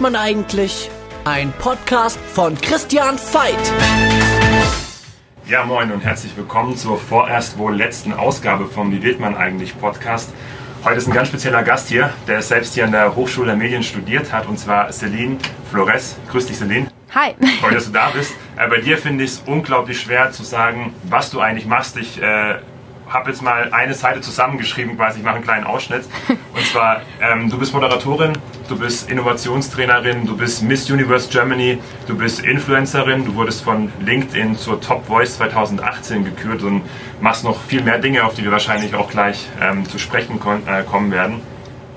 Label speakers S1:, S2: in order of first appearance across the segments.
S1: man eigentlich? Ein Podcast von Christian Veit.
S2: Ja, moin und herzlich willkommen zur vorerst wohl letzten Ausgabe vom Wie wird man eigentlich Podcast. Heute ist ein ganz spezieller Gast hier, der selbst hier an der Hochschule der Medien studiert hat, und zwar Celine Flores. Grüß dich, Celine.
S3: Hi.
S2: Toll, dass du da bist. Äh, bei dir finde ich es unglaublich schwer zu sagen, was du eigentlich machst. Ich äh, habe jetzt mal eine Seite zusammengeschrieben, quasi, ich mache einen kleinen Ausschnitt. Und zwar, ähm, du bist Moderatorin, du bist Innovationstrainerin, du bist Miss Universe Germany, du bist Influencerin, du wurdest von LinkedIn zur Top Voice 2018 gekürt und machst noch viel mehr Dinge, auf die wir wahrscheinlich auch gleich ähm, zu sprechen äh, kommen werden.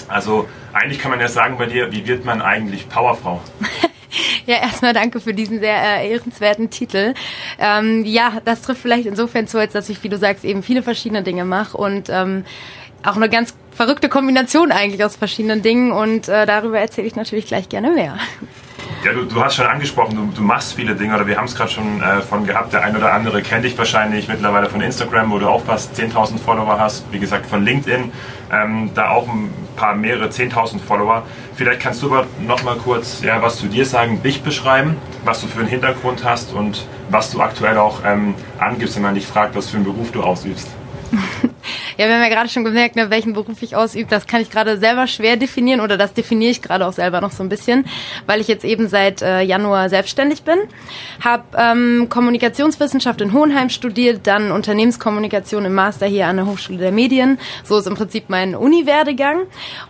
S2: Also eigentlich kann man ja sagen bei dir, wie wird man eigentlich Powerfrau?
S3: Ja, erstmal danke für diesen sehr äh, ehrenswerten Titel. Ähm, ja, das trifft vielleicht insofern zu, als dass ich, wie du sagst, eben viele verschiedene Dinge mache und ähm, auch eine ganz verrückte Kombination eigentlich aus verschiedenen Dingen und äh, darüber erzähle ich natürlich gleich gerne mehr.
S2: Ja, du, du hast schon angesprochen, du, du machst viele Dinge oder wir haben es gerade schon äh, von gehabt. Der ein oder andere kennt dich wahrscheinlich mittlerweile von Instagram, wo du auch fast 10.000 Follower hast. Wie gesagt, von LinkedIn, ähm, da auch ein paar, mehrere 10.000 Follower. Vielleicht kannst du aber noch mal kurz ja, was zu dir sagen, dich beschreiben, was du für einen Hintergrund hast und was du aktuell auch ähm, angibst, wenn man dich fragt, was für einen Beruf du ausübst.
S3: Ja, wir haben ja gerade schon gemerkt, ne, welchen Beruf ich ausübe. Das kann ich gerade selber schwer definieren oder das definiere ich gerade auch selber noch so ein bisschen, weil ich jetzt eben seit äh, Januar selbstständig bin. Habe ähm, Kommunikationswissenschaft in Hohenheim studiert, dann Unternehmenskommunikation im Master hier an der Hochschule der Medien. So ist im Prinzip mein Uni-Werdegang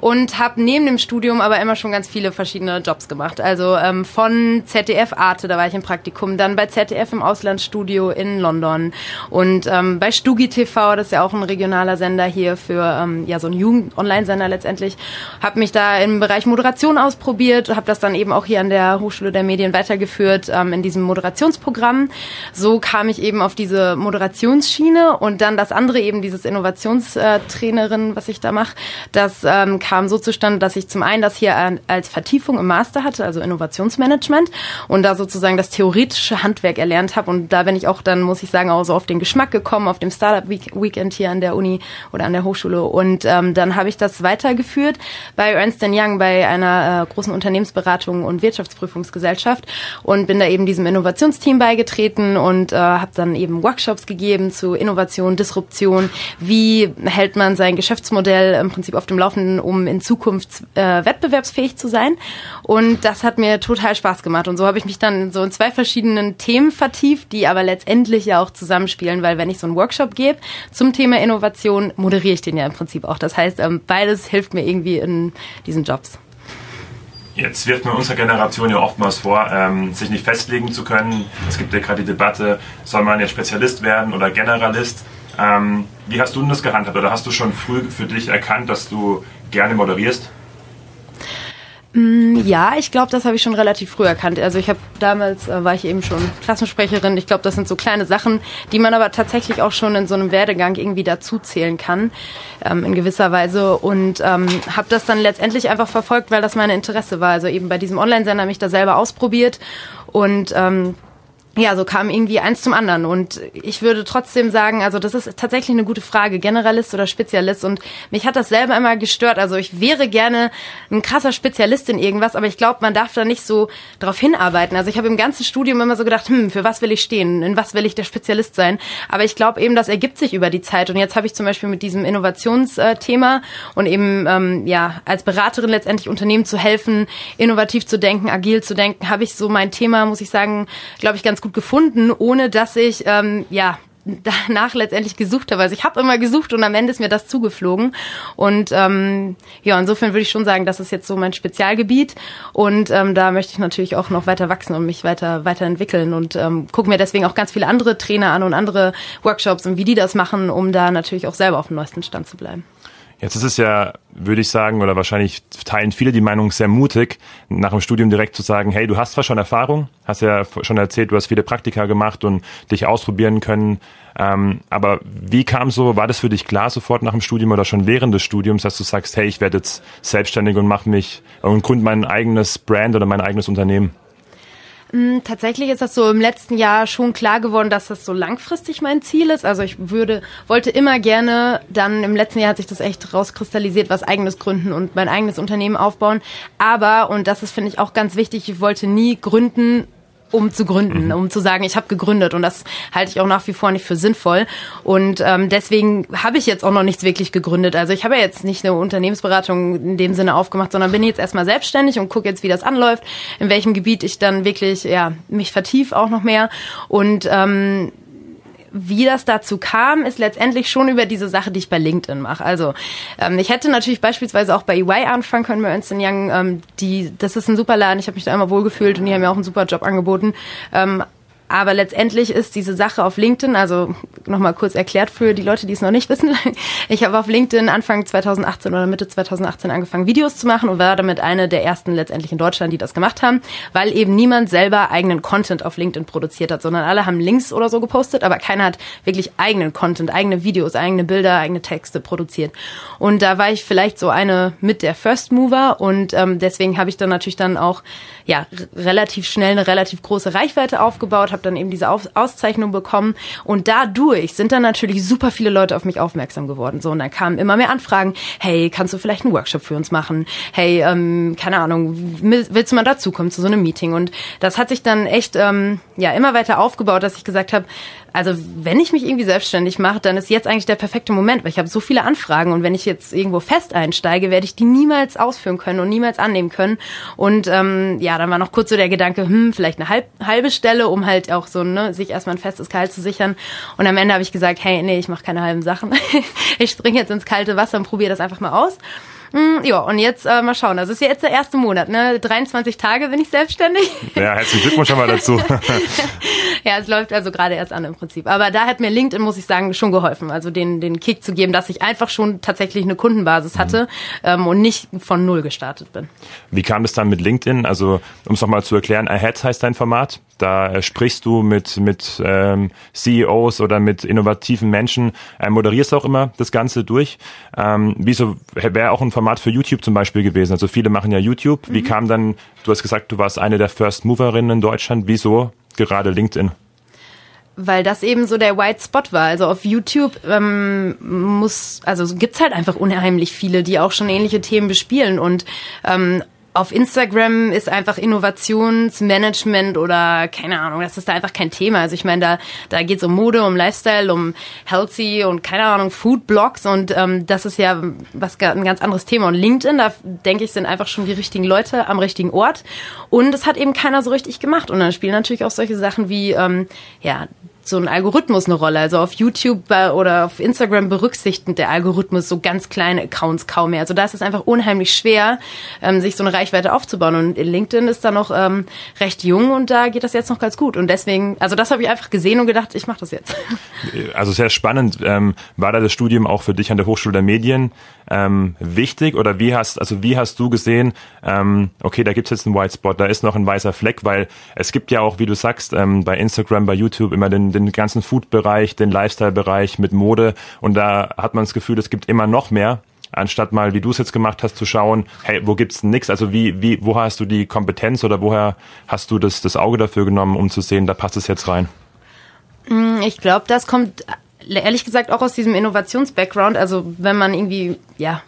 S3: und habe neben dem Studium aber immer schon ganz viele verschiedene Jobs gemacht. Also ähm, von ZDF Arte, da war ich im Praktikum, dann bei ZDF im Auslandsstudio in London und ähm, bei Stugi TV, das ist ja auch ein regionaler Sender hier für ähm, ja so ein Jugend-Online-Sender letztendlich. Habe mich da im Bereich Moderation ausprobiert, habe das dann eben auch hier an der Hochschule der Medien weitergeführt ähm, in diesem Moderationsprogramm. So kam ich eben auf diese Moderationsschiene und dann das andere eben dieses Innovationstrainerin, was ich da mache. Das ähm, kam so zustande, dass ich zum einen das hier als Vertiefung im Master hatte, also Innovationsmanagement und da sozusagen das theoretische Handwerk erlernt habe und da bin ich auch dann, muss ich sagen, auch so auf den Geschmack gekommen, auf dem Startup Weekend hier an der Uni oder an der Hochschule. Und ähm, dann habe ich das weitergeführt bei Ernst Young, bei einer äh, großen Unternehmensberatung und Wirtschaftsprüfungsgesellschaft und bin da eben diesem Innovationsteam beigetreten und äh, habe dann eben Workshops gegeben zu Innovation, Disruption. Wie hält man sein Geschäftsmodell im Prinzip auf dem Laufenden, um in Zukunft äh, wettbewerbsfähig zu sein? Und das hat mir total Spaß gemacht. Und so habe ich mich dann so in zwei verschiedenen Themen vertieft, die aber letztendlich ja auch zusammenspielen, weil wenn ich so einen Workshop gebe zum Thema Innovation, Kommunikation moderiere ich den ja im Prinzip auch. Das heißt, ähm, beides hilft mir irgendwie in diesen Jobs.
S2: Jetzt wirft man unserer Generation ja oftmals vor, ähm, sich nicht festlegen zu können. Es gibt ja gerade die Debatte, soll man jetzt Spezialist werden oder Generalist? Ähm, wie hast du denn das gehandhabt? Oder hast du schon früh für dich erkannt, dass du gerne moderierst?
S3: Mm, ja, ich glaube, das habe ich schon relativ früh erkannt. Also ich habe damals äh, war ich eben schon Klassensprecherin. Ich glaube, das sind so kleine Sachen, die man aber tatsächlich auch schon in so einem Werdegang irgendwie dazu zählen kann, ähm, in gewisser Weise. Und ähm, habe das dann letztendlich einfach verfolgt, weil das mein Interesse war. Also eben bei diesem Online-Sender mich da selber ausprobiert und ähm, ja, so kam irgendwie eins zum anderen. Und ich würde trotzdem sagen, also das ist tatsächlich eine gute Frage, Generalist oder Spezialist. Und mich hat das selber immer gestört. Also ich wäre gerne ein krasser Spezialist in irgendwas, aber ich glaube, man darf da nicht so drauf hinarbeiten. Also ich habe im ganzen Studium immer so gedacht, hm, für was will ich stehen? In was will ich der Spezialist sein? Aber ich glaube eben, das ergibt sich über die Zeit. Und jetzt habe ich zum Beispiel mit diesem Innovationsthema und eben ähm, ja als Beraterin letztendlich Unternehmen zu helfen, innovativ zu denken, agil zu denken, habe ich so mein Thema, muss ich sagen, glaube ich, ganz gut gefunden, ohne dass ich ähm, ja danach letztendlich gesucht habe. Also ich habe immer gesucht und am Ende ist mir das zugeflogen. Und ähm, ja, insofern würde ich schon sagen, das ist jetzt so mein Spezialgebiet. Und ähm, da möchte ich natürlich auch noch weiter wachsen und mich weiter weiterentwickeln und ähm, gucke mir deswegen auch ganz viele andere Trainer an und andere Workshops und wie die das machen, um da natürlich auch selber auf dem neuesten Stand zu bleiben.
S2: Jetzt ist es ja, würde ich sagen, oder wahrscheinlich teilen viele die Meinung sehr mutig, nach dem Studium direkt zu sagen, hey, du hast zwar schon Erfahrung, hast ja schon erzählt, du hast viele Praktika gemacht und dich ausprobieren können, ähm, aber wie kam so, war das für dich klar sofort nach dem Studium oder schon während des Studiums, dass du sagst, hey, ich werde jetzt selbstständig und mache mich und gründe mein eigenes Brand oder mein eigenes Unternehmen?
S3: Hm, tatsächlich ist das so im letzten Jahr schon klar geworden, dass das so langfristig mein Ziel ist. Also ich würde, wollte immer gerne, dann im letzten Jahr hat sich das echt rauskristallisiert, was eigenes gründen und mein eigenes Unternehmen aufbauen. Aber, und das ist, finde ich, auch ganz wichtig, ich wollte nie gründen, um zu gründen, mhm. um zu sagen, ich habe gegründet und das halte ich auch nach wie vor nicht für sinnvoll und ähm, deswegen habe ich jetzt auch noch nichts wirklich gegründet. Also ich habe ja jetzt nicht eine Unternehmensberatung in dem Sinne aufgemacht, sondern bin jetzt erstmal selbstständig und gucke jetzt, wie das anläuft, in welchem Gebiet ich dann wirklich ja mich vertief auch noch mehr und ähm, wie das dazu kam, ist letztendlich schon über diese Sache, die ich bei LinkedIn mache. Also ähm, ich hätte natürlich beispielsweise auch bei EY anfangen können, bei Ernst Young. Ähm, die, das ist ein super Laden, ich habe mich da immer wohlgefühlt und die haben mir auch einen super Job angeboten. Ähm, aber letztendlich ist diese Sache auf LinkedIn, also nochmal kurz erklärt für die Leute, die es noch nicht wissen. Ich habe auf LinkedIn Anfang 2018 oder Mitte 2018 angefangen, Videos zu machen und war damit eine der ersten letztendlich in Deutschland, die das gemacht haben, weil eben niemand selber eigenen Content auf LinkedIn produziert hat, sondern alle haben Links oder so gepostet, aber keiner hat wirklich eigenen Content, eigene Videos, eigene Bilder, eigene Texte produziert. Und da war ich vielleicht so eine mit der First Mover und ähm, deswegen habe ich dann natürlich dann auch ja relativ schnell eine relativ große Reichweite aufgebaut, habe dann eben diese Auszeichnung bekommen und dadurch sind dann natürlich super viele Leute auf mich aufmerksam geworden. So und dann kamen immer mehr Anfragen. Hey, kannst du vielleicht einen Workshop für uns machen? Hey, ähm, keine Ahnung, willst du mal dazukommen zu so einem Meeting? Und das hat sich dann echt ähm, ja immer weiter aufgebaut, dass ich gesagt habe, also wenn ich mich irgendwie selbstständig mache, dann ist jetzt eigentlich der perfekte Moment, weil ich habe so viele Anfragen und wenn ich jetzt irgendwo fest einsteige, werde ich die niemals ausführen können und niemals annehmen können. Und ähm, ja, dann war noch kurz so der Gedanke, hm, vielleicht eine halb, halbe Stelle, um halt auch so ne, sich erstmal ein festes Gehalt zu sichern. Und am Ende habe ich gesagt, hey, nee, ich mache keine halben Sachen. ich springe jetzt ins kalte Wasser und probiere das einfach mal aus. Mm, ja, und jetzt äh, mal schauen. Das ist ja jetzt der erste Monat, ne? 23 Tage bin ich selbstständig.
S2: Ja, herzlichen Glückwunsch schon mal dazu.
S3: ja, es läuft also gerade erst an im Prinzip. Aber da hat mir LinkedIn, muss ich sagen, schon geholfen. Also den, den Kick zu geben, dass ich einfach schon tatsächlich eine Kundenbasis hatte mhm. ähm, und nicht von null gestartet bin.
S2: Wie kam es dann mit LinkedIn? Also, um es nochmal zu erklären, Ahead heißt dein Format. Da sprichst du mit, mit ähm, CEOs oder mit innovativen Menschen, äh, moderierst auch immer das Ganze durch. Ähm, wieso wäre auch ein Format für YouTube zum Beispiel gewesen? Also viele machen ja YouTube. Wie mhm. kam dann, du hast gesagt, du warst eine der First Moverinnen in Deutschland. Wieso gerade LinkedIn?
S3: weil das eben so der White Spot war. Also auf YouTube ähm, muss, also gibt's halt einfach unheimlich viele, die auch schon ähnliche Themen bespielen und ähm, auf Instagram ist einfach Innovationsmanagement oder keine Ahnung, das ist da einfach kein Thema. Also ich meine, da, da geht es um Mode, um Lifestyle, um Healthy und keine Ahnung, Foodblogs und ähm, das ist ja was ein ganz anderes Thema. Und LinkedIn, da denke ich, sind einfach schon die richtigen Leute am richtigen Ort. Und es hat eben keiner so richtig gemacht. Und dann spielen natürlich auch solche Sachen wie ähm, ja so ein Algorithmus eine Rolle. Also auf YouTube oder auf Instagram berücksichtigt der Algorithmus so ganz kleine Accounts kaum mehr. Also da ist es einfach unheimlich schwer, ähm, sich so eine Reichweite aufzubauen. Und LinkedIn ist da noch ähm, recht jung und da geht das jetzt noch ganz gut. Und deswegen, also das habe ich einfach gesehen und gedacht, ich mache das jetzt.
S2: Also sehr spannend. Ähm, war da das Studium auch für dich an der Hochschule der Medien ähm, wichtig oder wie hast, also wie hast du gesehen, ähm, okay, da gibt es jetzt einen White Spot, da ist noch ein weißer Fleck, weil es gibt ja auch, wie du sagst, ähm, bei Instagram, bei YouTube immer den, den ganzen Food-Bereich, den Lifestyle-Bereich mit Mode und da hat man das Gefühl, es gibt immer noch mehr anstatt mal, wie du es jetzt gemacht hast, zu schauen, hey, wo gibt's denn nix? Also wie, wie, woher hast du die Kompetenz oder woher hast du das, das Auge dafür genommen, um zu sehen, da passt es jetzt rein?
S3: Mm, ich glaube, das kommt ehrlich gesagt auch aus diesem Innovations-Background. Also wenn man irgendwie, ja,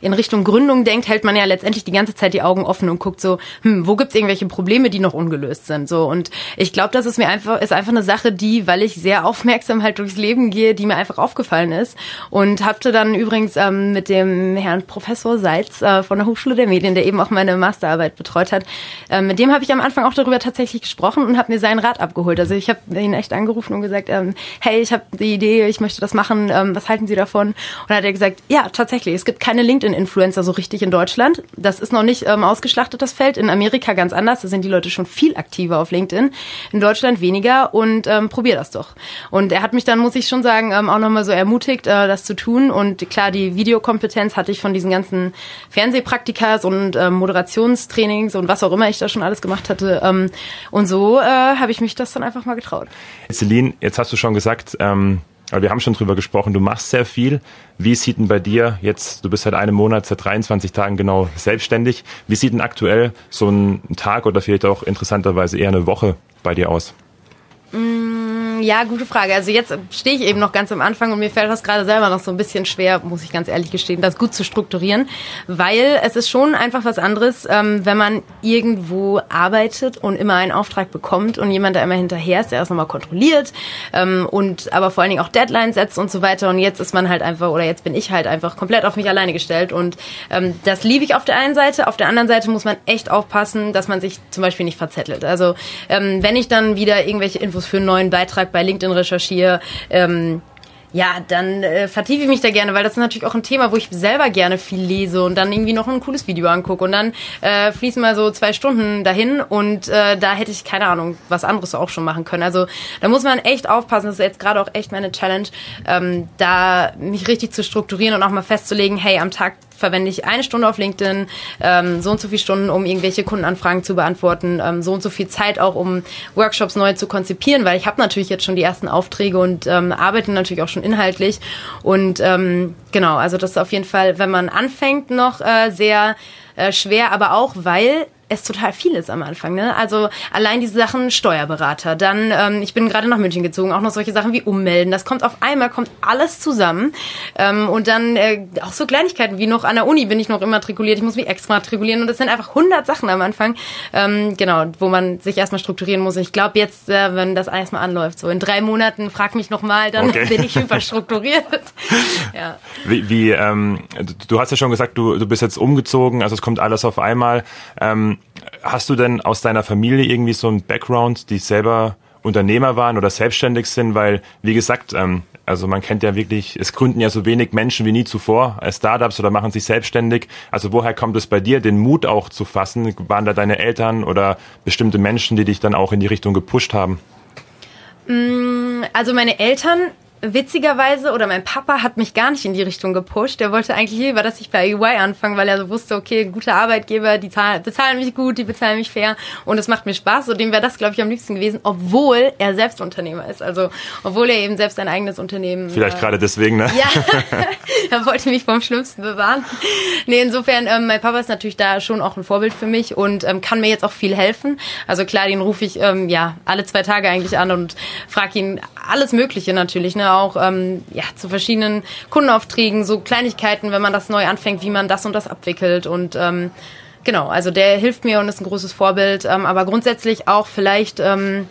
S3: in Richtung Gründung denkt, hält man ja letztendlich die ganze Zeit die Augen offen und guckt so, hm, wo gibt's irgendwelche Probleme, die noch ungelöst sind. So und ich glaube, das ist mir einfach ist einfach eine Sache, die, weil ich sehr aufmerksam halt durchs Leben gehe, die mir einfach aufgefallen ist und hatte dann übrigens ähm, mit dem Herrn Professor Seitz äh, von der Hochschule der Medien, der eben auch meine Masterarbeit betreut hat, äh, mit dem habe ich am Anfang auch darüber tatsächlich gesprochen und habe mir seinen Rat abgeholt. Also ich habe ihn echt angerufen und gesagt, ähm, hey, ich habe die Idee, ich möchte das machen, ähm, was halten Sie davon? Und dann hat er gesagt, ja, tatsächlich, es gibt keine keine LinkedIn-Influencer so richtig in Deutschland. Das ist noch nicht ähm, ausgeschlachtet, das Feld. In Amerika ganz anders. Da sind die Leute schon viel aktiver auf LinkedIn. In Deutschland weniger und ähm, probier das doch. Und er hat mich dann, muss ich schon sagen, ähm, auch nochmal so ermutigt, äh, das zu tun. Und klar, die Videokompetenz hatte ich von diesen ganzen Fernsehpraktikas und ähm, Moderationstrainings und was auch immer ich da schon alles gemacht hatte. Ähm, und so äh, habe ich mich das dann einfach mal getraut.
S2: Celine, jetzt hast du schon gesagt, ähm aber wir haben schon drüber gesprochen, du machst sehr viel. Wie sieht denn bei dir jetzt, du bist seit einem Monat, seit 23 Tagen genau selbstständig, wie sieht denn aktuell so ein Tag oder vielleicht auch interessanterweise eher eine Woche bei dir aus?
S3: Mm, ja, gute Frage. Also jetzt stehe ich eben noch ganz am Anfang und mir fällt das gerade selber noch so ein bisschen schwer, muss ich ganz ehrlich gestehen, das gut zu strukturieren, weil es ist schon einfach was anderes, ähm, wenn man irgendwo arbeitet und immer einen Auftrag bekommt und jemand, der immer hinterher ist, der das nochmal kontrolliert ähm, und aber vor allen Dingen auch Deadlines setzt und so weiter. Und jetzt ist man halt einfach, oder jetzt bin ich halt einfach komplett auf mich alleine gestellt und ähm, das liebe ich auf der einen Seite. Auf der anderen Seite muss man echt aufpassen, dass man sich zum Beispiel nicht verzettelt. Also ähm, wenn ich dann wieder irgendwelche Infos für einen neuen Beitrag bei LinkedIn recherchiere, ähm, ja, dann äh, vertiefe ich mich da gerne, weil das ist natürlich auch ein Thema, wo ich selber gerne viel lese und dann irgendwie noch ein cooles Video angucke und dann äh, fließen mal so zwei Stunden dahin und äh, da hätte ich keine Ahnung, was anderes auch schon machen können. Also da muss man echt aufpassen, das ist jetzt gerade auch echt meine Challenge, ähm, da mich richtig zu strukturieren und auch mal festzulegen, hey, am Tag verwende ich eine Stunde auf LinkedIn, ähm, so und so viele Stunden, um irgendwelche Kundenanfragen zu beantworten, ähm, so und so viel Zeit auch, um Workshops neu zu konzipieren, weil ich habe natürlich jetzt schon die ersten Aufträge und ähm, arbeite natürlich auch schon inhaltlich. Und ähm, genau, also das ist auf jeden Fall, wenn man anfängt, noch äh, sehr äh, schwer, aber auch, weil es total viel ist am Anfang. Ne? Also allein diese Sachen Steuerberater, dann ähm, ich bin gerade nach München gezogen, auch noch solche Sachen wie ummelden. Das kommt auf einmal, kommt alles zusammen ähm, und dann äh, auch so Kleinigkeiten wie noch an der Uni bin ich noch immatrikuliert. Ich muss mich extra matrikulieren und das sind einfach 100 Sachen am Anfang, ähm, genau, wo man sich erstmal strukturieren muss. Und ich glaube jetzt, äh, wenn das alles mal anläuft, so in drei Monaten, frag mich noch mal, dann okay. bin ich hyperstrukturiert.
S2: ja. Wie, wie ähm, du hast ja schon gesagt, du, du bist jetzt umgezogen, also es kommt alles auf einmal. Ähm, Hast du denn aus deiner Familie irgendwie so einen Background, die selber Unternehmer waren oder selbstständig sind? Weil, wie gesagt, ähm, also man kennt ja wirklich, es gründen ja so wenig Menschen wie nie zuvor als Startups oder machen sich selbstständig. Also woher kommt es bei dir, den Mut auch zu fassen? Waren da deine Eltern oder bestimmte Menschen, die dich dann auch in die Richtung gepusht haben?
S3: Mm, also meine Eltern witzigerweise, oder mein Papa hat mich gar nicht in die Richtung gepusht. Der wollte eigentlich lieber, dass ich bei EY anfange, weil er so wusste, okay, gute Arbeitgeber, die zahlen, bezahlen mich gut, die bezahlen mich fair und es macht mir Spaß. Und dem wäre das, glaube ich, am liebsten gewesen, obwohl er selbst Unternehmer ist. Also, obwohl er eben selbst ein eigenes Unternehmen.
S2: Vielleicht äh, gerade deswegen, ne?
S3: Ja, er wollte mich vom Schlimmsten bewahren. Nee, insofern, ähm, mein Papa ist natürlich da schon auch ein Vorbild für mich und ähm, kann mir jetzt auch viel helfen. Also klar, den rufe ich ähm, ja alle zwei Tage eigentlich an und frage ihn alles Mögliche natürlich, ne? Auch ähm, ja, zu verschiedenen Kundenaufträgen, so Kleinigkeiten, wenn man das neu anfängt, wie man das und das abwickelt. Und ähm, genau, also der hilft mir und ist ein großes Vorbild, ähm, aber grundsätzlich auch vielleicht ähm,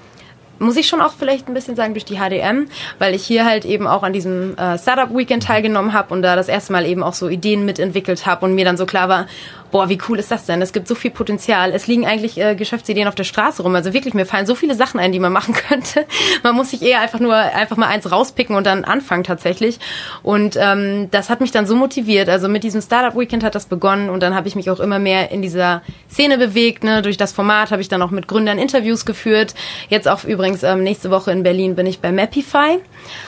S3: muss ich schon auch vielleicht ein bisschen sagen durch die HDM, weil ich hier halt eben auch an diesem äh, Startup Weekend teilgenommen habe und da das erste Mal eben auch so Ideen mitentwickelt habe und mir dann so klar war, boah, wie cool ist das denn? Es gibt so viel Potenzial. Es liegen eigentlich äh, Geschäftsideen auf der Straße rum. Also wirklich, mir fallen so viele Sachen ein, die man machen könnte. Man muss sich eher einfach nur einfach mal eins rauspicken und dann anfangen tatsächlich. Und ähm, das hat mich dann so motiviert. Also mit diesem Startup Weekend hat das begonnen und dann habe ich mich auch immer mehr in dieser Szene bewegt. Ne? Durch das Format habe ich dann auch mit Gründern Interviews geführt. Jetzt auch übrigens ähm, nächste Woche in Berlin bin ich bei Mapify,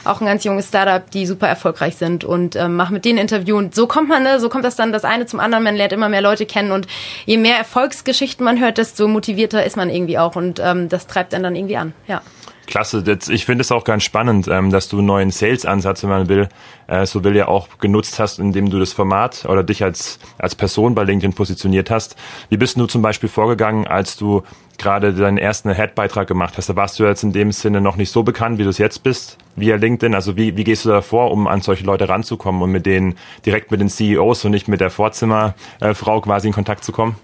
S3: auch ein ganz junges Startup, die super erfolgreich sind und ähm, mache mit denen Interview. Und so kommt man, ne? so kommt das dann das eine zum anderen. Man lernt immer mehr Leute Leute kennen und je mehr Erfolgsgeschichten man hört, desto motivierter ist man irgendwie auch und ähm, das treibt einen dann irgendwie an. Ja.
S2: Klasse, ich finde es auch ganz spannend, ähm, dass du einen neuen Sales-Ansatz, wenn man will, äh, so will ja auch genutzt hast, indem du das Format oder dich als, als Person bei LinkedIn positioniert hast. Wie bist du zum Beispiel vorgegangen, als du gerade deinen ersten Head-Beitrag gemacht hast? Da warst du jetzt in dem Sinne noch nicht so bekannt, wie du es jetzt bist via LinkedIn? Also wie, wie gehst du da vor, um an solche Leute ranzukommen und mit denen direkt mit den CEOs und nicht mit der Vorzimmerfrau quasi in Kontakt zu kommen?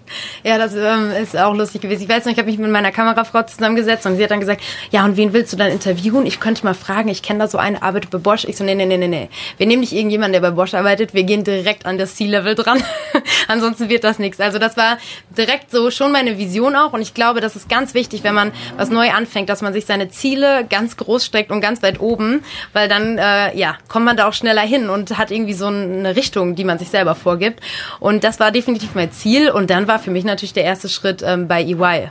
S3: Ja, das ähm, ist auch lustig gewesen. Ich weiß noch, ich habe mich mit meiner Kamerafrau zusammengesetzt und sie hat dann gesagt, ja, und wen willst du dann interviewen? Ich könnte mal fragen, ich kenne da so eine, arbeitet bei Bosch. Ich so, nee, nee, nee, nee, nee. Wir nehmen nicht irgendjemanden, der bei Bosch arbeitet, wir gehen direkt an das C-Level dran. Ansonsten wird das nichts. Also das war direkt so schon meine Vision auch und ich glaube, das ist ganz wichtig, wenn man was neu anfängt, dass man sich seine Ziele ganz groß steckt und ganz weit oben oben, weil dann äh, ja kommt man da auch schneller hin und hat irgendwie so eine Richtung, die man sich selber vorgibt. Und das war definitiv mein Ziel. Und dann war für mich natürlich der erste Schritt ähm, bei EY.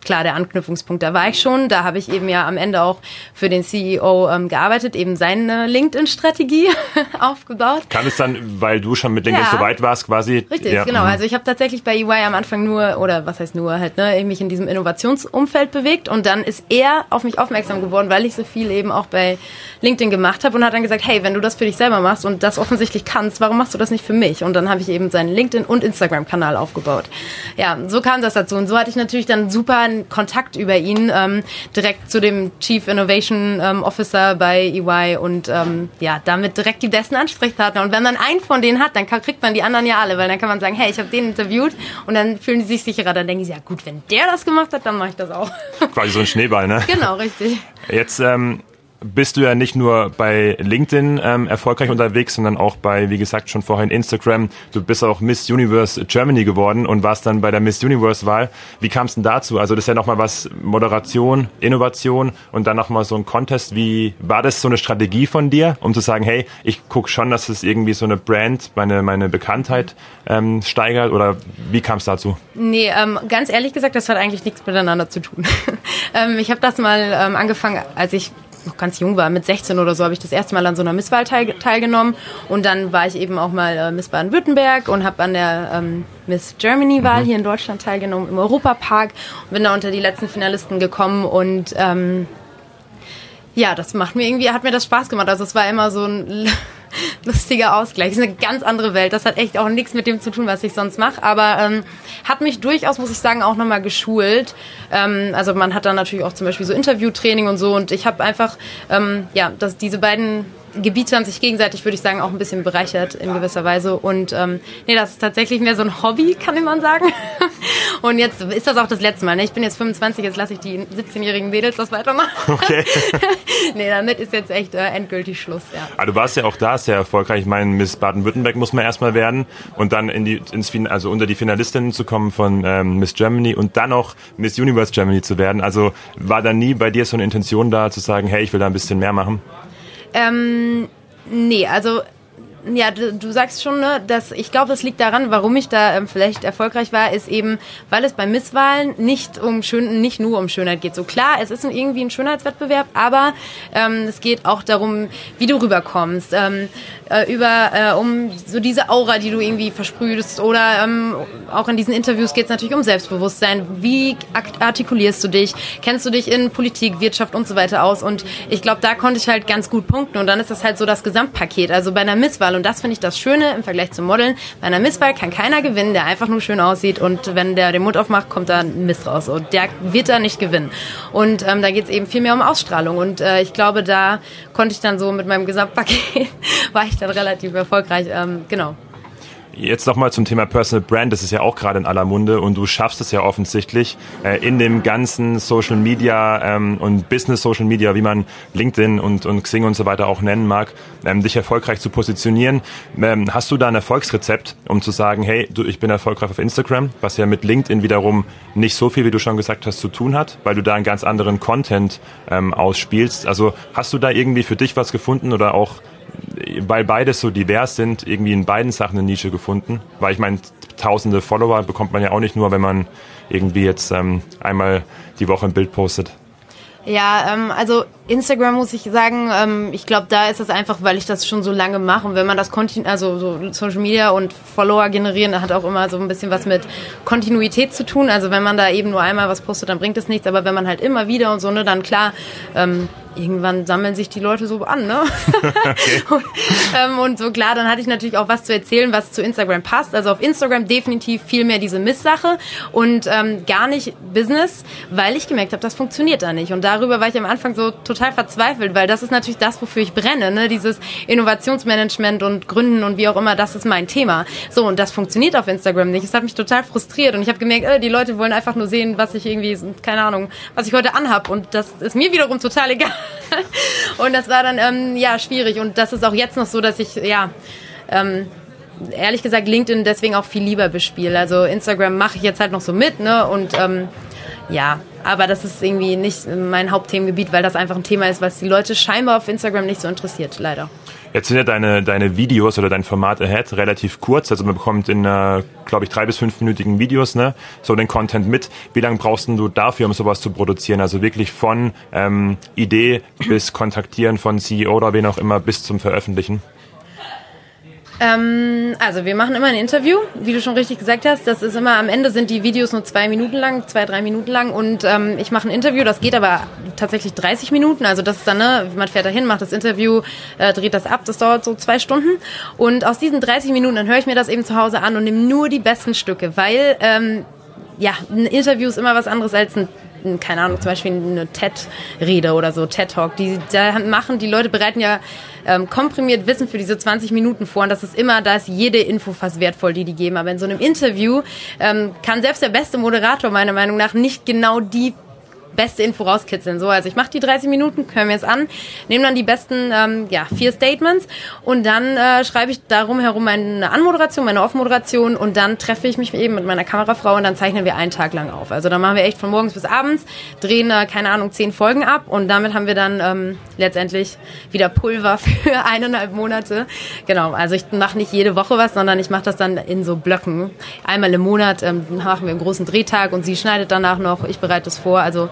S3: Klar der Anknüpfungspunkt. Da war ich schon. Da habe ich eben ja am Ende auch für den CEO ähm, gearbeitet, eben seine LinkedIn-Strategie aufgebaut.
S2: Kann es dann, weil du schon mit LinkedIn ja. so weit warst, quasi?
S3: Richtig, ja. genau. Mhm. Also ich habe tatsächlich bei EY am Anfang nur, oder was heißt nur, halt, ne, mich in diesem Innovationsumfeld bewegt und dann ist er auf mich aufmerksam geworden, weil ich so viel eben auch bei LinkedIn gemacht habe und hat dann gesagt, hey, wenn du das für dich selber machst und das offensichtlich kannst, warum machst du das nicht für mich? Und dann habe ich eben seinen LinkedIn- und Instagram-Kanal aufgebaut. Ja, so kam das dazu. Und so hatte ich natürlich dann super Kontakt über ihn ähm, direkt zu dem Chief Innovation ähm, Officer bei EY und ähm, ja, damit direkt die besten Ansprechpartner. Und wenn man einen von denen hat, dann kriegt man die anderen ja alle, weil dann kann man sagen, hey, ich habe den interviewt und dann fühlen die sich sicherer. Dann denken sie, ja gut, wenn der das gemacht hat, dann mache ich das auch.
S2: Quasi so ein Schneeball, ne?
S3: Genau, richtig.
S2: Jetzt ähm, bist du ja nicht nur bei LinkedIn ähm, erfolgreich unterwegs, sondern auch bei, wie gesagt, schon vorhin Instagram. Du bist auch Miss Universe Germany geworden und warst dann bei der Miss Universe Wahl. Wie kam es denn dazu? Also das ist ja nochmal was Moderation, Innovation und dann nochmal so ein Contest. Wie war das so eine Strategie von dir, um zu sagen, hey, ich gucke schon, dass es irgendwie so eine Brand, meine, meine Bekanntheit ähm, steigert oder wie kam es dazu?
S3: Nee, ähm, ganz ehrlich gesagt, das hat eigentlich nichts miteinander zu tun. ähm, ich habe das mal ähm, angefangen, als ich noch ganz jung war, mit 16 oder so, habe ich das erste Mal an so einer Misswahl teil, teilgenommen. Und dann war ich eben auch mal äh, Miss Baden-Württemberg und habe an der ähm, Miss Germany-Wahl mhm. hier in Deutschland teilgenommen, im Europapark. Und bin da unter die letzten Finalisten gekommen und ähm, ja, das macht mir irgendwie, hat mir das Spaß gemacht. Also es war immer so ein lustiger Ausgleich. Das ist eine ganz andere Welt. Das hat echt auch nichts mit dem zu tun, was ich sonst mache. Aber ähm, hat mich durchaus, muss ich sagen, auch nochmal geschult. Ähm, also man hat dann natürlich auch zum Beispiel so Interviewtraining und so. Und ich habe einfach, ähm, ja, dass diese beiden Gebiete haben sich gegenseitig, würde ich sagen, auch ein bisschen bereichert in gewisser Weise. Und ähm, nee, das ist tatsächlich mehr so ein Hobby, kann man sagen. Und jetzt ist das auch das letzte Mal. Ne? Ich bin jetzt 25, jetzt lasse ich die 17-jährigen Mädels das weitermachen. Okay. nee, damit ist jetzt echt äh, endgültig Schluss, ja.
S2: Aber ah, du warst ja auch da sehr erfolgreich. Ich meine, Miss Baden-Württemberg muss man erstmal werden und dann in die, ins, also unter die Finalistinnen zu kommen von ähm, Miss Germany und dann auch Miss Universe Germany zu werden. Also war da nie bei dir so eine Intention da, zu sagen, hey, ich will da ein bisschen mehr machen?
S3: Ähm, nee, also ja, du, du, sagst schon, ne, dass ich glaube, es liegt daran, warum ich da ähm, vielleicht erfolgreich war, ist eben, weil es bei Misswahlen nicht um schön, nicht nur um Schönheit geht. So klar, es ist irgendwie ein Schönheitswettbewerb, aber ähm, es geht auch darum, wie du rüberkommst, ähm, äh, über äh, um so diese Aura, die du irgendwie versprühst, oder ähm, auch in diesen Interviews geht es natürlich um Selbstbewusstsein. Wie artikulierst du dich? Kennst du dich in Politik, Wirtschaft und so weiter aus? Und ich glaube, da konnte ich halt ganz gut punkten. Und dann ist das halt so das Gesamtpaket. Also bei einer Misswahl und das finde ich das Schöne im Vergleich zum Modeln. Bei einer Misswahl kann keiner gewinnen, der einfach nur schön aussieht und wenn der den Mund aufmacht, kommt da ein Mist raus. Und der wird da nicht gewinnen. Und ähm, da geht es eben viel mehr um Ausstrahlung. Und äh, ich glaube, da konnte ich dann so mit meinem Gesamtpaket, war ich dann relativ erfolgreich. Ähm, genau.
S2: Jetzt nochmal zum Thema Personal Brand, das ist ja auch gerade in aller Munde und du schaffst es ja offensichtlich äh, in dem ganzen Social Media ähm, und Business Social Media, wie man LinkedIn und, und Xing und so weiter auch nennen mag, ähm, dich erfolgreich zu positionieren. Ähm, hast du da ein Erfolgsrezept, um zu sagen, hey, du, ich bin erfolgreich auf Instagram, was ja mit LinkedIn wiederum nicht so viel, wie du schon gesagt hast, zu tun hat, weil du da einen ganz anderen Content ähm, ausspielst. Also hast du da irgendwie für dich was gefunden oder auch weil beides so divers sind, irgendwie in beiden Sachen eine Nische gefunden. Weil ich meine, tausende Follower bekommt man ja auch nicht nur, wenn man irgendwie jetzt ähm, einmal die Woche ein Bild postet.
S3: Ja, ähm, also Instagram muss ich sagen, ähm, ich glaube, da ist es einfach, weil ich das schon so lange mache und wenn man das Kontin also so Social Media und Follower generieren, hat auch immer so ein bisschen was mit Kontinuität zu tun. Also wenn man da eben nur einmal was postet, dann bringt es nichts, aber wenn man halt immer wieder und so, ne, dann klar, ähm, irgendwann sammeln sich die Leute so an, ne? Okay. und, ähm, und, so klar, dann hatte ich natürlich auch was zu erzählen, was zu Instagram passt. Also auf Instagram definitiv viel mehr diese Misssache und ähm, gar nicht Business, weil ich gemerkt habe, das funktioniert da nicht. Und darüber war ich am Anfang so total verzweifelt, weil das ist natürlich das, wofür ich brenne, ne? Dieses Innovationsmanagement und Gründen und wie auch immer, das ist mein Thema. So, und das funktioniert auf Instagram nicht. Es hat mich total frustriert und ich habe gemerkt, äh, die Leute wollen einfach nur sehen, was ich irgendwie, keine Ahnung, was ich heute anhab und das ist mir wiederum total egal. und das war dann ähm, ja schwierig. Und das ist auch jetzt noch so, dass ich ja ähm, ehrlich gesagt LinkedIn deswegen auch viel lieber bespiele. Also Instagram mache ich jetzt halt noch so mit, ne? Und ähm, ja, aber das ist irgendwie nicht mein Hauptthemengebiet, weil das einfach ein Thema ist, was die Leute scheinbar auf Instagram nicht so interessiert, leider.
S2: Jetzt sind ja deine, deine Videos oder dein Format Ahead relativ kurz. Also man bekommt in, äh, glaube ich, drei bis fünfminütigen Videos ne, so den Content mit. Wie lange brauchst du dafür, um sowas zu produzieren? Also wirklich von ähm, Idee bis Kontaktieren von CEO oder wen auch immer bis zum Veröffentlichen?
S3: Ähm, also wir machen immer ein Interview, wie du schon richtig gesagt hast. Das ist immer am Ende sind die Videos nur zwei Minuten lang, zwei, drei Minuten lang und ähm, ich mache ein Interview, das geht aber tatsächlich 30 Minuten. Also das ist dann, ne, man fährt dahin, macht das Interview, äh, dreht das ab, das dauert so zwei Stunden. Und aus diesen 30 Minuten, dann höre ich mir das eben zu Hause an und nehme nur die besten Stücke, weil ähm, ja, ein Interview ist immer was anderes als ein keine Ahnung, zum Beispiel eine TED-Rede oder so, TED-Talk, die da machen, die Leute bereiten ja ähm, komprimiert Wissen für diese 20 Minuten vor und das ist immer, da ist jede Info fast wertvoll, die die geben. Aber in so einem Interview ähm, kann selbst der beste Moderator meiner Meinung nach nicht genau die beste Info rauskitzeln. So, also ich mache die 30 Minuten, höre mir es an, nehme dann die besten ähm, ja, vier Statements und dann äh, schreibe ich darum herum meine Anmoderation, meine Off-Moderation und dann treffe ich mich eben mit meiner Kamerafrau und dann zeichnen wir einen Tag lang auf. Also dann machen wir echt von morgens bis abends, drehen, äh, keine Ahnung, zehn Folgen ab und damit haben wir dann ähm, letztendlich wieder Pulver für eineinhalb Monate. Genau, also ich mache nicht jede Woche was, sondern ich mache das dann in so Blöcken. Einmal im Monat ähm, machen wir einen großen Drehtag und sie schneidet danach noch, ich bereite es vor. Also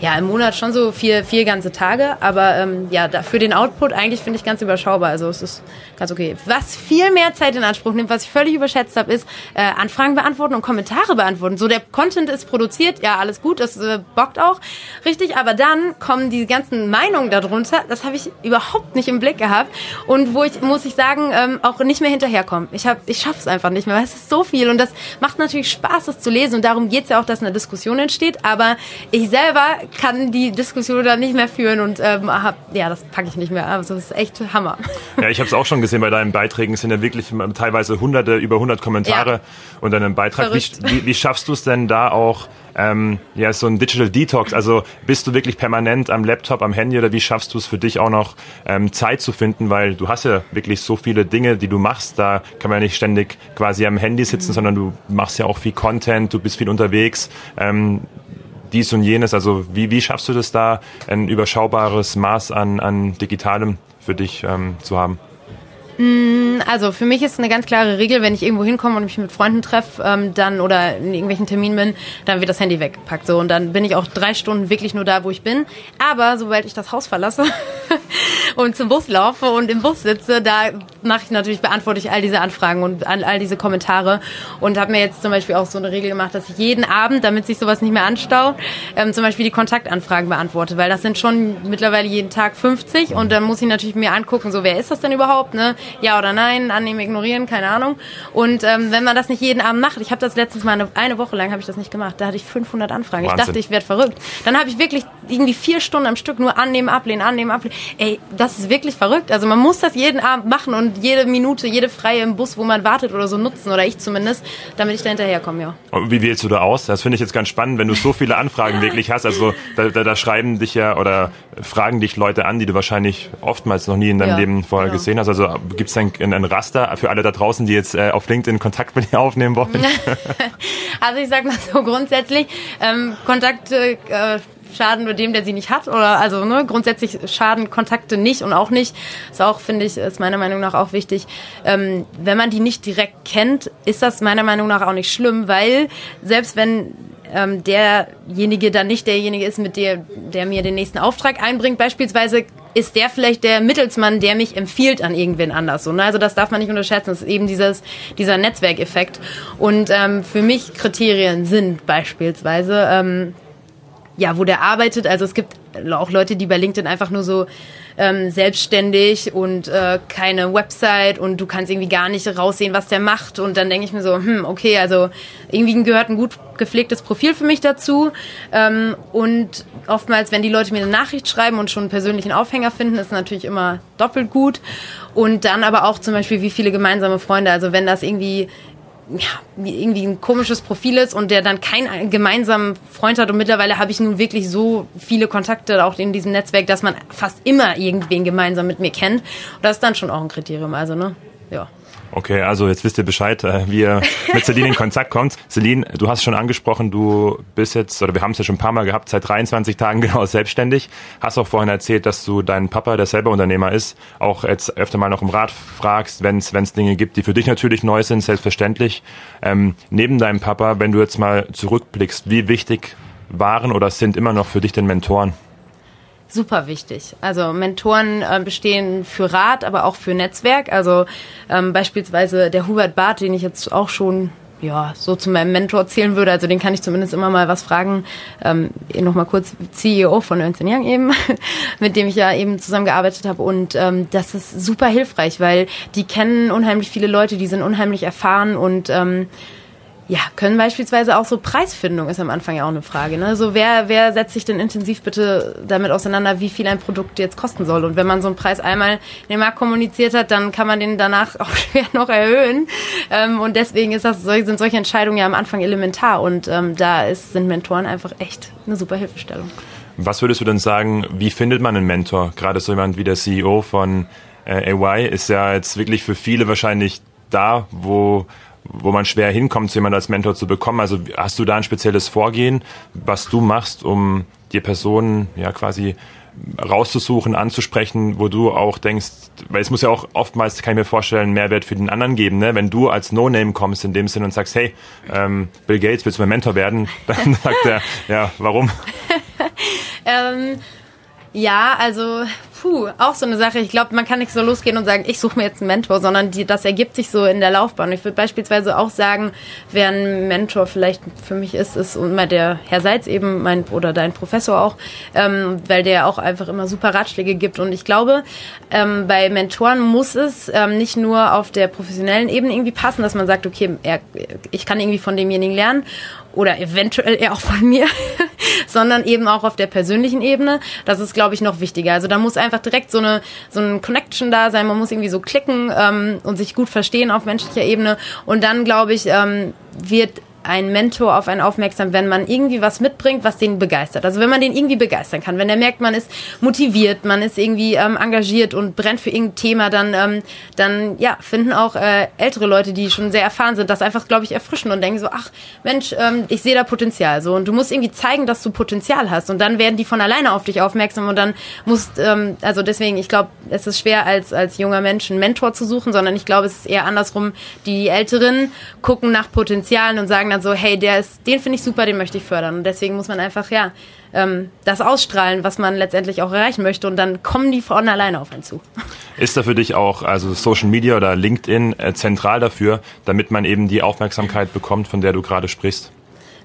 S3: ja, im Monat schon so vier, vier ganze Tage, aber ähm, ja, für den Output eigentlich finde ich ganz überschaubar. Also es ist ganz okay. Was viel mehr Zeit in Anspruch nimmt, was ich völlig überschätzt habe, ist äh, Anfragen beantworten und Kommentare beantworten. So der Content ist produziert, ja, alles gut, das äh, bockt auch, richtig, aber dann kommen die ganzen Meinungen darunter, das habe ich überhaupt nicht im Blick gehabt und wo ich, muss ich sagen, ähm, auch nicht mehr hinterherkommen. Ich, hab, ich schaff's einfach nicht mehr, weil es ist so viel und das macht natürlich Spaß, das zu lesen und darum geht's ja auch, dass eine Diskussion entsteht, aber ich selber kann die Diskussion dann nicht mehr führen und ähm, hab, ja, das packe ich nicht mehr. Also das ist echt Hammer.
S2: Ja, ich habe es auch schon gesehen bei deinen Beiträgen. Es sind ja wirklich teilweise hunderte, über 100 Kommentare ja. unter einem Beitrag. Wie, wie, wie, schaffst du es denn da auch, ähm, ja, so ein Digital Detox? Also bist du wirklich permanent am Laptop, am Handy oder wie schaffst du es für dich auch noch ähm, Zeit zu finden? Weil du hast ja wirklich so viele Dinge, die du machst. Da kann man ja nicht ständig quasi am Handy sitzen, mhm. sondern du machst ja auch viel Content, du bist viel unterwegs. Ähm, dies und jenes. Also wie, wie schaffst du das da, ein überschaubares Maß an, an Digitalem für dich ähm, zu haben?
S3: Mm, also für mich ist eine ganz klare Regel, wenn ich irgendwo hinkomme und mich mit Freunden treffe, ähm, dann oder in irgendwelchen Terminen bin, dann wird das Handy weggepackt. So und dann bin ich auch drei Stunden wirklich nur da, wo ich bin. Aber sobald ich das Haus verlasse und zum Bus laufe und im Bus sitze, da mache ich natürlich beantworte ich all diese Anfragen und all, all diese Kommentare und habe mir jetzt zum Beispiel auch so eine Regel gemacht, dass ich jeden Abend, damit sich sowas nicht mehr anstaut, ähm, zum Beispiel die Kontaktanfragen beantworte, weil das sind schon mittlerweile jeden Tag 50 und dann muss ich natürlich mir angucken, so wer ist das denn überhaupt, ne? Ja oder nein, annehmen, ignorieren, keine Ahnung. Und ähm, wenn man das nicht jeden Abend macht, ich habe das letztens mal eine, eine Woche lang habe ich das nicht gemacht, da hatte ich 500 Anfragen. Wahnsinn. Ich dachte, ich werde verrückt. Dann habe ich wirklich irgendwie vier Stunden am Stück nur annehmen, ablehnen, annehmen, ablehnen. Ey, das ist wirklich verrückt. Also man muss das jeden Abend machen und jede Minute, jede freie im Bus, wo man wartet oder so nutzen oder ich zumindest, damit ich da hinterherkomme, ja.
S2: Und wie wählst du da aus? Das finde ich jetzt ganz spannend, wenn du so viele Anfragen wirklich hast. Also da, da, da, schreiben dich ja oder fragen dich Leute an, die du wahrscheinlich oftmals noch nie in deinem ja, Leben vorher genau. gesehen hast. Also gibt es ein, ein Raster für alle da draußen, die jetzt äh, auf LinkedIn Kontakt mit dir aufnehmen wollen?
S3: also ich sag mal so grundsätzlich, ähm, Kontakte äh, schaden nur dem, der sie nicht hat. Oder also ne, grundsätzlich schaden Kontakte nicht und auch nicht. Ist auch, finde ich, ist meiner Meinung nach auch wichtig. Ähm, wenn man die nicht direkt kennt, ist das meiner Meinung nach auch nicht schlimm, weil selbst wenn ähm, derjenige dann nicht derjenige ist, mit der, der mir den nächsten Auftrag einbringt, beispielsweise ist der vielleicht der Mittelsmann, der mich empfiehlt an irgendwen anders. So, ne? Also das darf man nicht unterschätzen. Das ist eben dieses, dieser Netzwerkeffekt. Und ähm, für mich Kriterien sind beispielsweise, ähm, ja, wo der arbeitet. Also es gibt auch Leute, die bei LinkedIn einfach nur so ähm, selbstständig und äh, keine Website und du kannst irgendwie gar nicht raussehen, was der macht. Und dann denke ich mir so, hm, okay, also irgendwie gehört ein gut gepflegtes Profil für mich dazu. Ähm, und oftmals, wenn die Leute mir eine Nachricht schreiben und schon einen persönlichen Aufhänger finden, ist natürlich immer doppelt gut. Und dann aber auch zum Beispiel, wie viele gemeinsame Freunde. Also wenn das irgendwie ja, irgendwie ein komisches Profil ist und der dann keinen gemeinsamen Freund hat. Und mittlerweile habe ich nun wirklich so viele Kontakte auch in diesem Netzwerk, dass man fast immer irgendwen gemeinsam mit mir kennt. Und das ist dann schon auch ein Kriterium, also, ne? ja.
S2: Okay, also jetzt wisst ihr Bescheid, äh, wie ihr mit Celine in Kontakt kommt. Celine, du hast schon angesprochen, du bist jetzt, oder wir haben es ja schon ein paar Mal gehabt, seit 23 Tagen genau selbstständig. Hast auch vorhin erzählt, dass du deinen Papa, der selber Unternehmer ist, auch jetzt öfter mal noch um Rat fragst, wenn es Dinge gibt, die für dich natürlich neu sind, selbstverständlich. Ähm, neben deinem Papa, wenn du jetzt mal zurückblickst, wie wichtig waren oder sind immer noch für dich denn Mentoren?
S3: Super wichtig. Also Mentoren äh, bestehen für Rat, aber auch für Netzwerk. Also ähm, beispielsweise der Hubert Barth, den ich jetzt auch schon ja, so zu meinem Mentor zählen würde. Also den kann ich zumindest immer mal was fragen. Ähm, Nochmal kurz CEO von Ernst Young eben, mit dem ich ja eben zusammengearbeitet habe. Und ähm, das ist super hilfreich, weil die kennen unheimlich viele Leute, die sind unheimlich erfahren und ähm, ja, können beispielsweise auch so Preisfindung ist am Anfang ja auch eine Frage. Ne? So wer, wer setzt sich denn intensiv bitte damit auseinander, wie viel ein Produkt jetzt kosten soll? Und wenn man so einen Preis einmal in den Markt kommuniziert hat, dann kann man den danach auch schwer noch erhöhen. Ähm, und deswegen ist das, sind solche Entscheidungen ja am Anfang elementar. Und ähm, da ist, sind Mentoren einfach echt eine super Hilfestellung.
S2: Was würdest du denn sagen, wie findet man einen Mentor? Gerade so jemand wie der CEO von äh, AY ist ja jetzt wirklich für viele wahrscheinlich da, wo wo man schwer hinkommt, jemanden als Mentor zu bekommen. Also hast du da ein spezielles Vorgehen, was du machst, um dir Personen ja quasi rauszusuchen, anzusprechen, wo du auch denkst, weil es muss ja auch oftmals, kann ich mir vorstellen, Mehrwert für den anderen geben, ne? Wenn du als No-Name kommst in dem Sinn und sagst, hey, ähm, Bill Gates, willst du mein Mentor werden? Dann sagt er, ja, warum?
S3: ähm, ja, also Puh, auch so eine Sache. Ich glaube, man kann nicht so losgehen und sagen, ich suche mir jetzt einen Mentor, sondern die, das ergibt sich so in der Laufbahn. Ich würde beispielsweise auch sagen, wer ein Mentor vielleicht für mich ist, ist immer der Herr Seitz eben, mein oder dein Professor auch, ähm, weil der auch einfach immer super Ratschläge gibt. Und ich glaube, ähm, bei Mentoren muss es ähm, nicht nur auf der professionellen Ebene irgendwie passen, dass man sagt, okay, er, ich kann irgendwie von demjenigen lernen oder eventuell eher auch von mir, sondern eben auch auf der persönlichen Ebene. Das ist, glaube ich, noch wichtiger. Also da muss einfach direkt so eine so ein Connection da sein. Man muss irgendwie so klicken ähm, und sich gut verstehen auf menschlicher Ebene. Und dann, glaube ich, ähm, wird ein Mentor auf einen aufmerksam, wenn man irgendwie was mitbringt, was den begeistert. Also wenn man den irgendwie begeistern kann, wenn er merkt, man ist motiviert, man ist irgendwie ähm, engagiert und brennt für irgendein Thema, dann, ähm, dann ja, finden auch äh, ältere Leute, die schon sehr erfahren sind, das einfach, glaube ich, erfrischen und denken so, ach Mensch, ähm, ich sehe da Potenzial. So und du musst irgendwie zeigen, dass du Potenzial hast und dann werden die von alleine auf dich aufmerksam und dann musst, ähm, also deswegen, ich glaube, es ist schwer als als junger Mensch einen Mentor zu suchen, sondern ich glaube, es ist eher andersrum. Die Älteren gucken nach Potenzialen und sagen sagen dann so, hey, der ist, den finde ich super, den möchte ich fördern. Und deswegen muss man einfach, ja, ähm, das ausstrahlen, was man letztendlich auch erreichen möchte. Und dann kommen die von alleine auf einen zu.
S2: Ist da für dich auch also Social Media oder LinkedIn äh, zentral dafür, damit man eben die Aufmerksamkeit bekommt, von der du gerade sprichst?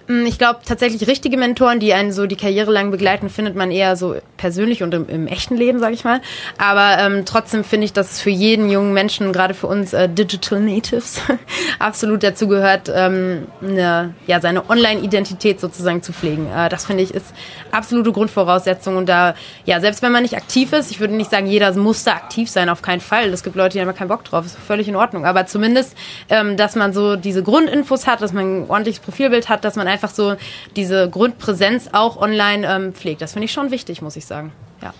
S3: Mm, ich glaube, tatsächlich richtige Mentoren, die einen so die Karriere lang begleiten, findet man eher so persönlich und im, im echten Leben, sage ich mal. Aber ähm, trotzdem finde ich, dass es für jeden jungen Menschen, gerade für uns äh, Digital Natives, absolut dazu gehört, ähm, eine, ja, seine Online-Identität sozusagen zu pflegen. Äh, das finde ich ist absolute Grundvoraussetzung. Und da, ja, selbst wenn man nicht aktiv ist, ich würde nicht sagen, jeder muss da aktiv sein, auf keinen Fall. Es gibt Leute, die haben keinen Bock drauf, ist völlig in Ordnung. Aber zumindest, ähm, dass man so diese Grundinfos hat, dass man ein ordentliches Profilbild hat, dass man einfach so diese Grundpräsenz auch online ähm, pflegt. Das finde ich schon wichtig, muss ich sagen. Ja.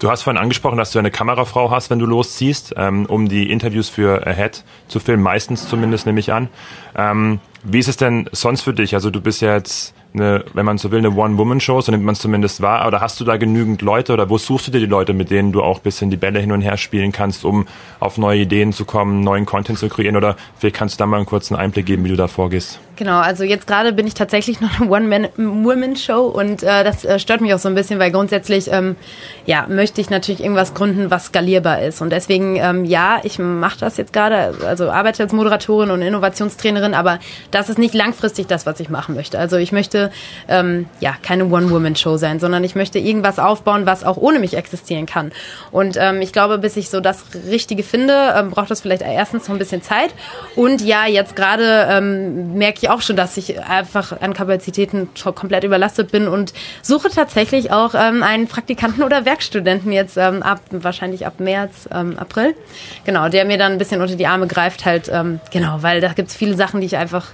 S2: Du hast vorhin angesprochen, dass du eine Kamerafrau hast, wenn du losziehst, ähm, um die Interviews für Ahead zu filmen, meistens zumindest nehme ich an. Ähm, wie ist es denn sonst für dich? Also du bist ja jetzt eine, wenn man so will, eine One-Woman-Show, so nimmt man es zumindest wahr. Oder hast du da genügend Leute oder wo suchst du dir die Leute, mit denen du auch bisschen die Bälle hin und her spielen kannst, um auf neue Ideen zu kommen, neuen Content zu kreieren? Oder vielleicht kannst du da mal einen kurzen Einblick geben, wie du da vorgehst.
S3: Genau, also jetzt gerade bin ich tatsächlich noch eine One-Woman-Show und äh, das äh, stört mich auch so ein bisschen, weil grundsätzlich ähm, ja möchte ich natürlich irgendwas gründen, was skalierbar ist. Und deswegen, ähm, ja, ich mache das jetzt gerade, also arbeite als Moderatorin und Innovationstrainerin, aber das ist nicht langfristig das, was ich machen möchte. Also ich möchte ähm, ja keine One-Woman-Show sein, sondern ich möchte irgendwas aufbauen, was auch ohne mich existieren kann. Und ähm, ich glaube, bis ich so das Richtige finde, ähm, braucht das vielleicht erstens noch ein bisschen Zeit. Und ja, jetzt gerade ähm, merke ich auch schon, dass ich einfach an Kapazitäten komplett überlastet bin und suche tatsächlich auch ähm, einen Praktikanten oder Werkstudenten jetzt ähm, ab wahrscheinlich ab März, ähm, April. Genau, der mir dann ein bisschen unter die Arme greift, halt, ähm, genau, weil da gibt es viele Sachen, die ich einfach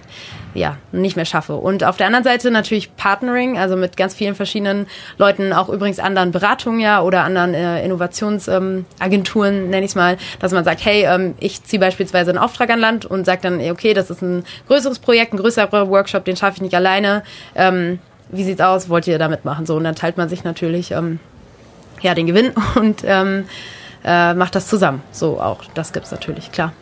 S3: ja, nicht mehr schaffe. Und auf der anderen Seite natürlich Partnering, also mit ganz vielen verschiedenen Leuten, auch übrigens anderen Beratungen ja oder anderen äh, Innovationsagenturen, ähm, nenne ich es mal, dass man sagt, hey, ähm, ich ziehe beispielsweise einen Auftrag an Land und sage dann, okay, das ist ein größeres Projekt, ein größerer Workshop, den schaffe ich nicht alleine. Ähm, wie sieht's aus? Wollt ihr damit machen? So, und dann teilt man sich natürlich ähm, ja den Gewinn und ähm, äh, macht das zusammen. So auch, das gibt's natürlich, klar.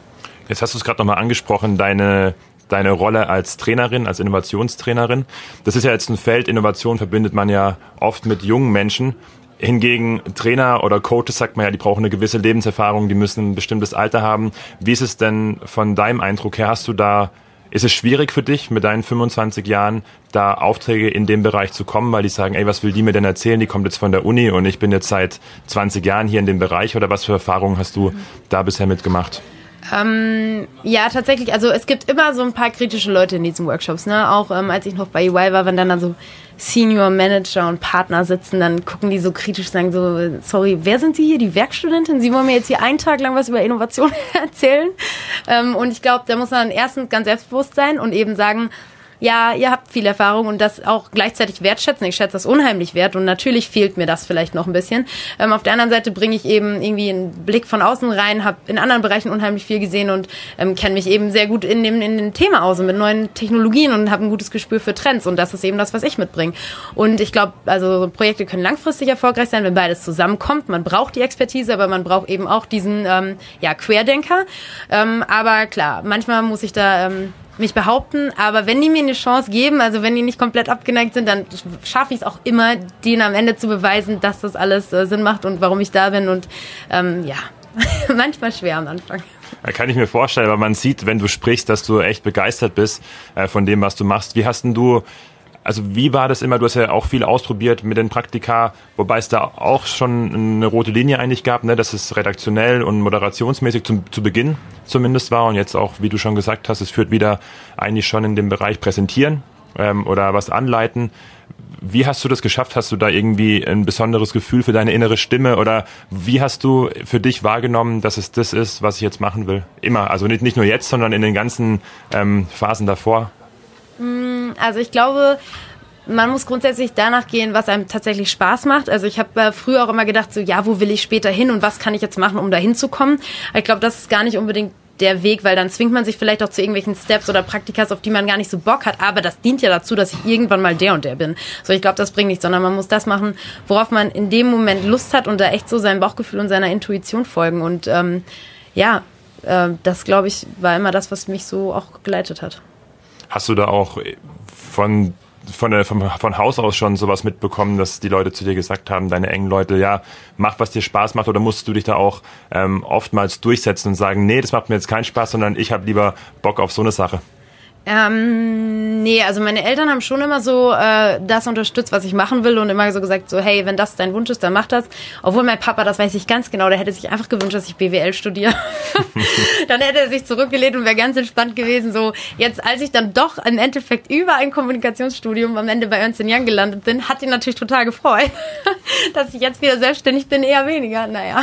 S2: Jetzt hast du es gerade nochmal angesprochen, deine deine Rolle als Trainerin, als Innovationstrainerin. Das ist ja jetzt ein Feld, Innovation verbindet man ja oft mit jungen Menschen. Hingegen Trainer oder Coaches sagt man ja, die brauchen eine gewisse Lebenserfahrung, die müssen ein bestimmtes Alter haben. Wie ist es denn von deinem Eindruck her? Hast du da, ist es schwierig für dich mit deinen 25 Jahren, da Aufträge in dem Bereich zu kommen, weil die sagen, ey, was will die mir denn erzählen? Die kommt jetzt von der Uni und ich bin jetzt seit 20 Jahren hier in dem Bereich oder was für Erfahrungen hast du da bisher mitgemacht?
S3: Ähm, ja, tatsächlich. Also es gibt immer so ein paar kritische Leute in diesen Workshops. Ne? Auch ähm, als ich noch bei EY war, wenn dann, dann so Senior Manager und Partner sitzen, dann gucken die so kritisch, sagen so, sorry, wer sind Sie hier, die Werkstudentin? Sie wollen mir jetzt hier einen Tag lang was über Innovation erzählen. Ähm, und ich glaube, da muss man erstens ganz selbstbewusst sein und eben sagen, ja, ihr habt viel Erfahrung und das auch gleichzeitig wertschätzen. Ich schätze das unheimlich wert und natürlich fehlt mir das vielleicht noch ein bisschen. Ähm, auf der anderen Seite bringe ich eben irgendwie einen Blick von außen rein, habe in anderen Bereichen unheimlich viel gesehen und ähm, kenne mich eben sehr gut in dem, in dem Thema aus und mit neuen Technologien und habe ein gutes Gespür für Trends und das ist eben das, was ich mitbringe. Und ich glaube, also Projekte können langfristig erfolgreich sein, wenn beides zusammenkommt. Man braucht die Expertise, aber man braucht eben auch diesen ähm, ja, Querdenker. Ähm, aber klar, manchmal muss ich da ähm, mich behaupten, aber wenn die mir eine Chance geben, also wenn die nicht komplett abgeneigt sind, dann schaffe ich es auch immer, denen am Ende zu beweisen, dass das alles äh, Sinn macht und warum ich da bin und ähm, ja, manchmal schwer am Anfang.
S2: Kann ich mir vorstellen, weil man sieht, wenn du sprichst, dass du echt begeistert bist äh, von dem, was du machst. Wie hast denn du also wie war das immer? Du hast ja auch viel ausprobiert mit den Praktika, wobei es da auch schon eine rote Linie eigentlich gab, ne, dass es redaktionell und moderationsmäßig zum, zu Beginn zumindest war und jetzt auch, wie du schon gesagt hast, es führt wieder eigentlich schon in dem Bereich Präsentieren ähm, oder was anleiten. Wie hast du das geschafft? Hast du da irgendwie ein besonderes Gefühl für deine innere Stimme oder wie hast du für dich wahrgenommen, dass es das ist, was ich jetzt machen will? Immer, also nicht, nicht nur jetzt, sondern in den ganzen ähm, Phasen davor.
S3: Mm, also ich glaube, man muss grundsätzlich danach gehen, was einem tatsächlich Spaß macht. Also ich habe äh, früher auch immer gedacht, so ja, wo will ich später hin und was kann ich jetzt machen, um da hinzukommen. Ich glaube, das ist gar nicht unbedingt der Weg, weil dann zwingt man sich vielleicht auch zu irgendwelchen Steps oder Praktikas, auf die man gar nicht so Bock hat. Aber das dient ja dazu, dass ich irgendwann mal der und der bin. So, ich glaube, das bringt nichts, sondern man muss das machen, worauf man in dem Moment Lust hat und da echt so seinem Bauchgefühl und seiner Intuition folgen. Und ähm, ja, äh, das glaube ich war immer das, was mich so auch geleitet hat.
S2: Hast du da auch von von, der, von, von Haus aus schon sowas mitbekommen, dass die Leute zu dir gesagt haben, deine engen Leute, ja, mach, was dir Spaß macht, oder musst du dich da auch ähm, oftmals durchsetzen und sagen, nee, das macht mir jetzt keinen Spaß, sondern ich habe lieber Bock auf so eine Sache?
S3: Ähm, nee, also meine Eltern haben schon immer so äh, das unterstützt, was ich machen will und immer so gesagt, so hey, wenn das dein Wunsch ist, dann mach das. Obwohl mein Papa, das weiß ich ganz genau, der hätte sich einfach gewünscht, dass ich BWL studiere. dann hätte er sich zurückgelehnt und wäre ganz entspannt gewesen. So jetzt, als ich dann doch im Endeffekt über ein Kommunikationsstudium am Ende bei Ernst Young gelandet bin, hat ihn natürlich total gefreut, dass ich jetzt wieder selbstständig bin, eher weniger. Naja,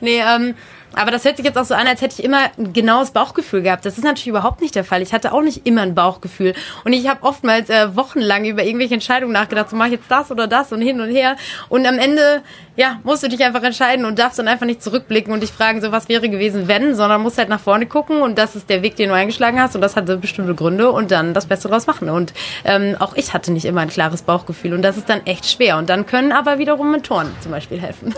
S3: nee, ähm, aber das hört sich jetzt auch so an, als hätte ich immer ein genaues Bauchgefühl gehabt. Das ist natürlich überhaupt nicht der Fall. Ich hatte auch nicht immer ein Bauchgefühl. Und ich habe oftmals äh, wochenlang über irgendwelche Entscheidungen nachgedacht, so mache ich jetzt das oder das und hin und her. Und am Ende, ja, musst du dich einfach entscheiden und darfst dann einfach nicht zurückblicken und dich fragen, so was wäre gewesen, wenn, sondern musst halt nach vorne gucken und das ist der Weg, den du eingeschlagen hast und das hatte bestimmte Gründe und dann das Beste draus machen. Und ähm, auch ich hatte nicht immer ein klares Bauchgefühl und das ist dann echt schwer. Und dann können aber wiederum Mentoren zum Beispiel helfen.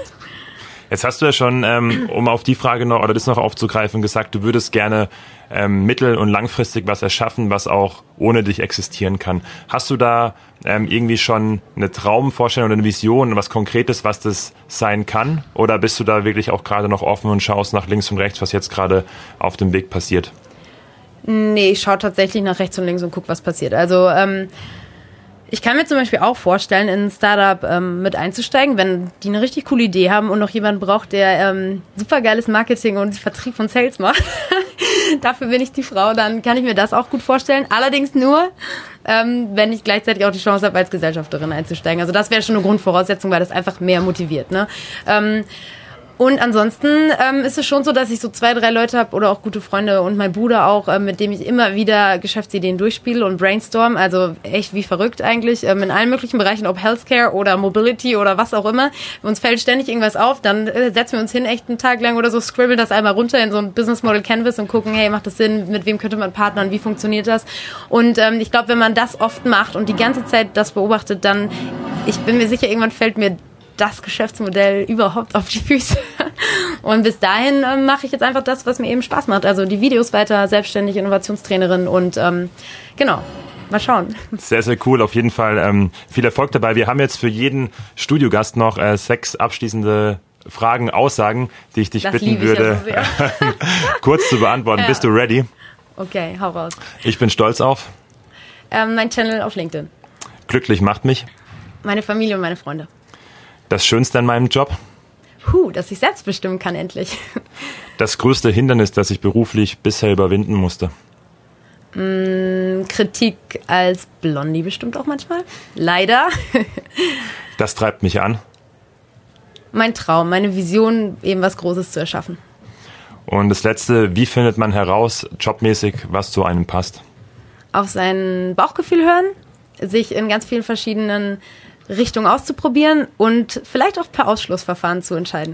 S2: Jetzt hast du ja schon, ähm, um auf die Frage noch oder das noch aufzugreifen, gesagt, du würdest gerne ähm, mittel- und langfristig was erschaffen, was auch ohne dich existieren kann. Hast du da ähm, irgendwie schon eine Traumvorstellung oder eine Vision, was Konkretes, was das sein kann? Oder bist du da wirklich auch gerade noch offen und schaust nach links und rechts, was jetzt gerade auf dem Weg passiert?
S3: Nee, ich schaue tatsächlich nach rechts und links und guck, was passiert. Also ähm, ich kann mir zum Beispiel auch vorstellen, in ein Startup ähm, mit einzusteigen, wenn die eine richtig coole Idee haben und noch jemanden braucht, der ähm, supergeiles Marketing und Vertrieb von Sales macht. Dafür bin ich die Frau, dann kann ich mir das auch gut vorstellen. Allerdings nur, ähm, wenn ich gleichzeitig auch die Chance habe, als Gesellschafterin einzusteigen. Also das wäre schon eine Grundvoraussetzung, weil das einfach mehr motiviert. Ne? Ähm, Und ansonsten ähm, ist es schon so, dass ich so zwei, drei Leute habe oder auch gute Freunde und mein Bruder auch, äh, mit dem ich immer wieder Geschäftsideen durchspiele und brainstorm. Also echt wie verrückt eigentlich ähm, in allen möglichen Bereichen, ob Healthcare oder Mobility oder was auch immer. Uns fällt ständig irgendwas auf, dann äh, setzen wir uns hin echt einen Tag lang oder so, scribble das einmal runter in so ein Business Model Canvas und gucken, hey, macht das Sinn, mit wem könnte man partnern, wie funktioniert das? Und ähm, ich glaube, wenn man das oft macht und die ganze Zeit das beobachtet, dann, ich bin mir sicher, irgendwann fällt mir das Geschäftsmodell überhaupt auf die Füße. Und bis dahin ähm, mache ich jetzt einfach das, was mir eben Spaß macht. Also die Videos weiter, selbstständige Innovationstrainerin und ähm, genau. Mal schauen.
S2: Sehr, sehr cool. Auf jeden Fall ähm, viel Erfolg dabei. Wir haben jetzt für jeden Studiogast noch äh, sechs abschließende Fragen, Aussagen, die ich dich das bitten würde, ja so kurz zu beantworten. Ja. Bist du ready?
S3: Okay, hau raus.
S2: Ich bin stolz auf.
S3: Ähm, mein Channel auf LinkedIn.
S2: Glücklich macht mich.
S3: Meine Familie und meine Freunde.
S2: Das Schönste an meinem Job?
S3: Puh, dass ich selbst bestimmen kann endlich.
S2: Das größte Hindernis, das ich beruflich bisher überwinden musste?
S3: Mm, Kritik als Blondie bestimmt auch manchmal. Leider.
S2: das treibt mich an.
S3: Mein Traum, meine Vision, eben was Großes zu erschaffen.
S2: Und das Letzte, wie findet man heraus, jobmäßig, was zu einem passt?
S3: Auf sein Bauchgefühl hören, sich in ganz vielen verschiedenen Richtung auszuprobieren und vielleicht auch per Ausschlussverfahren zu entscheiden.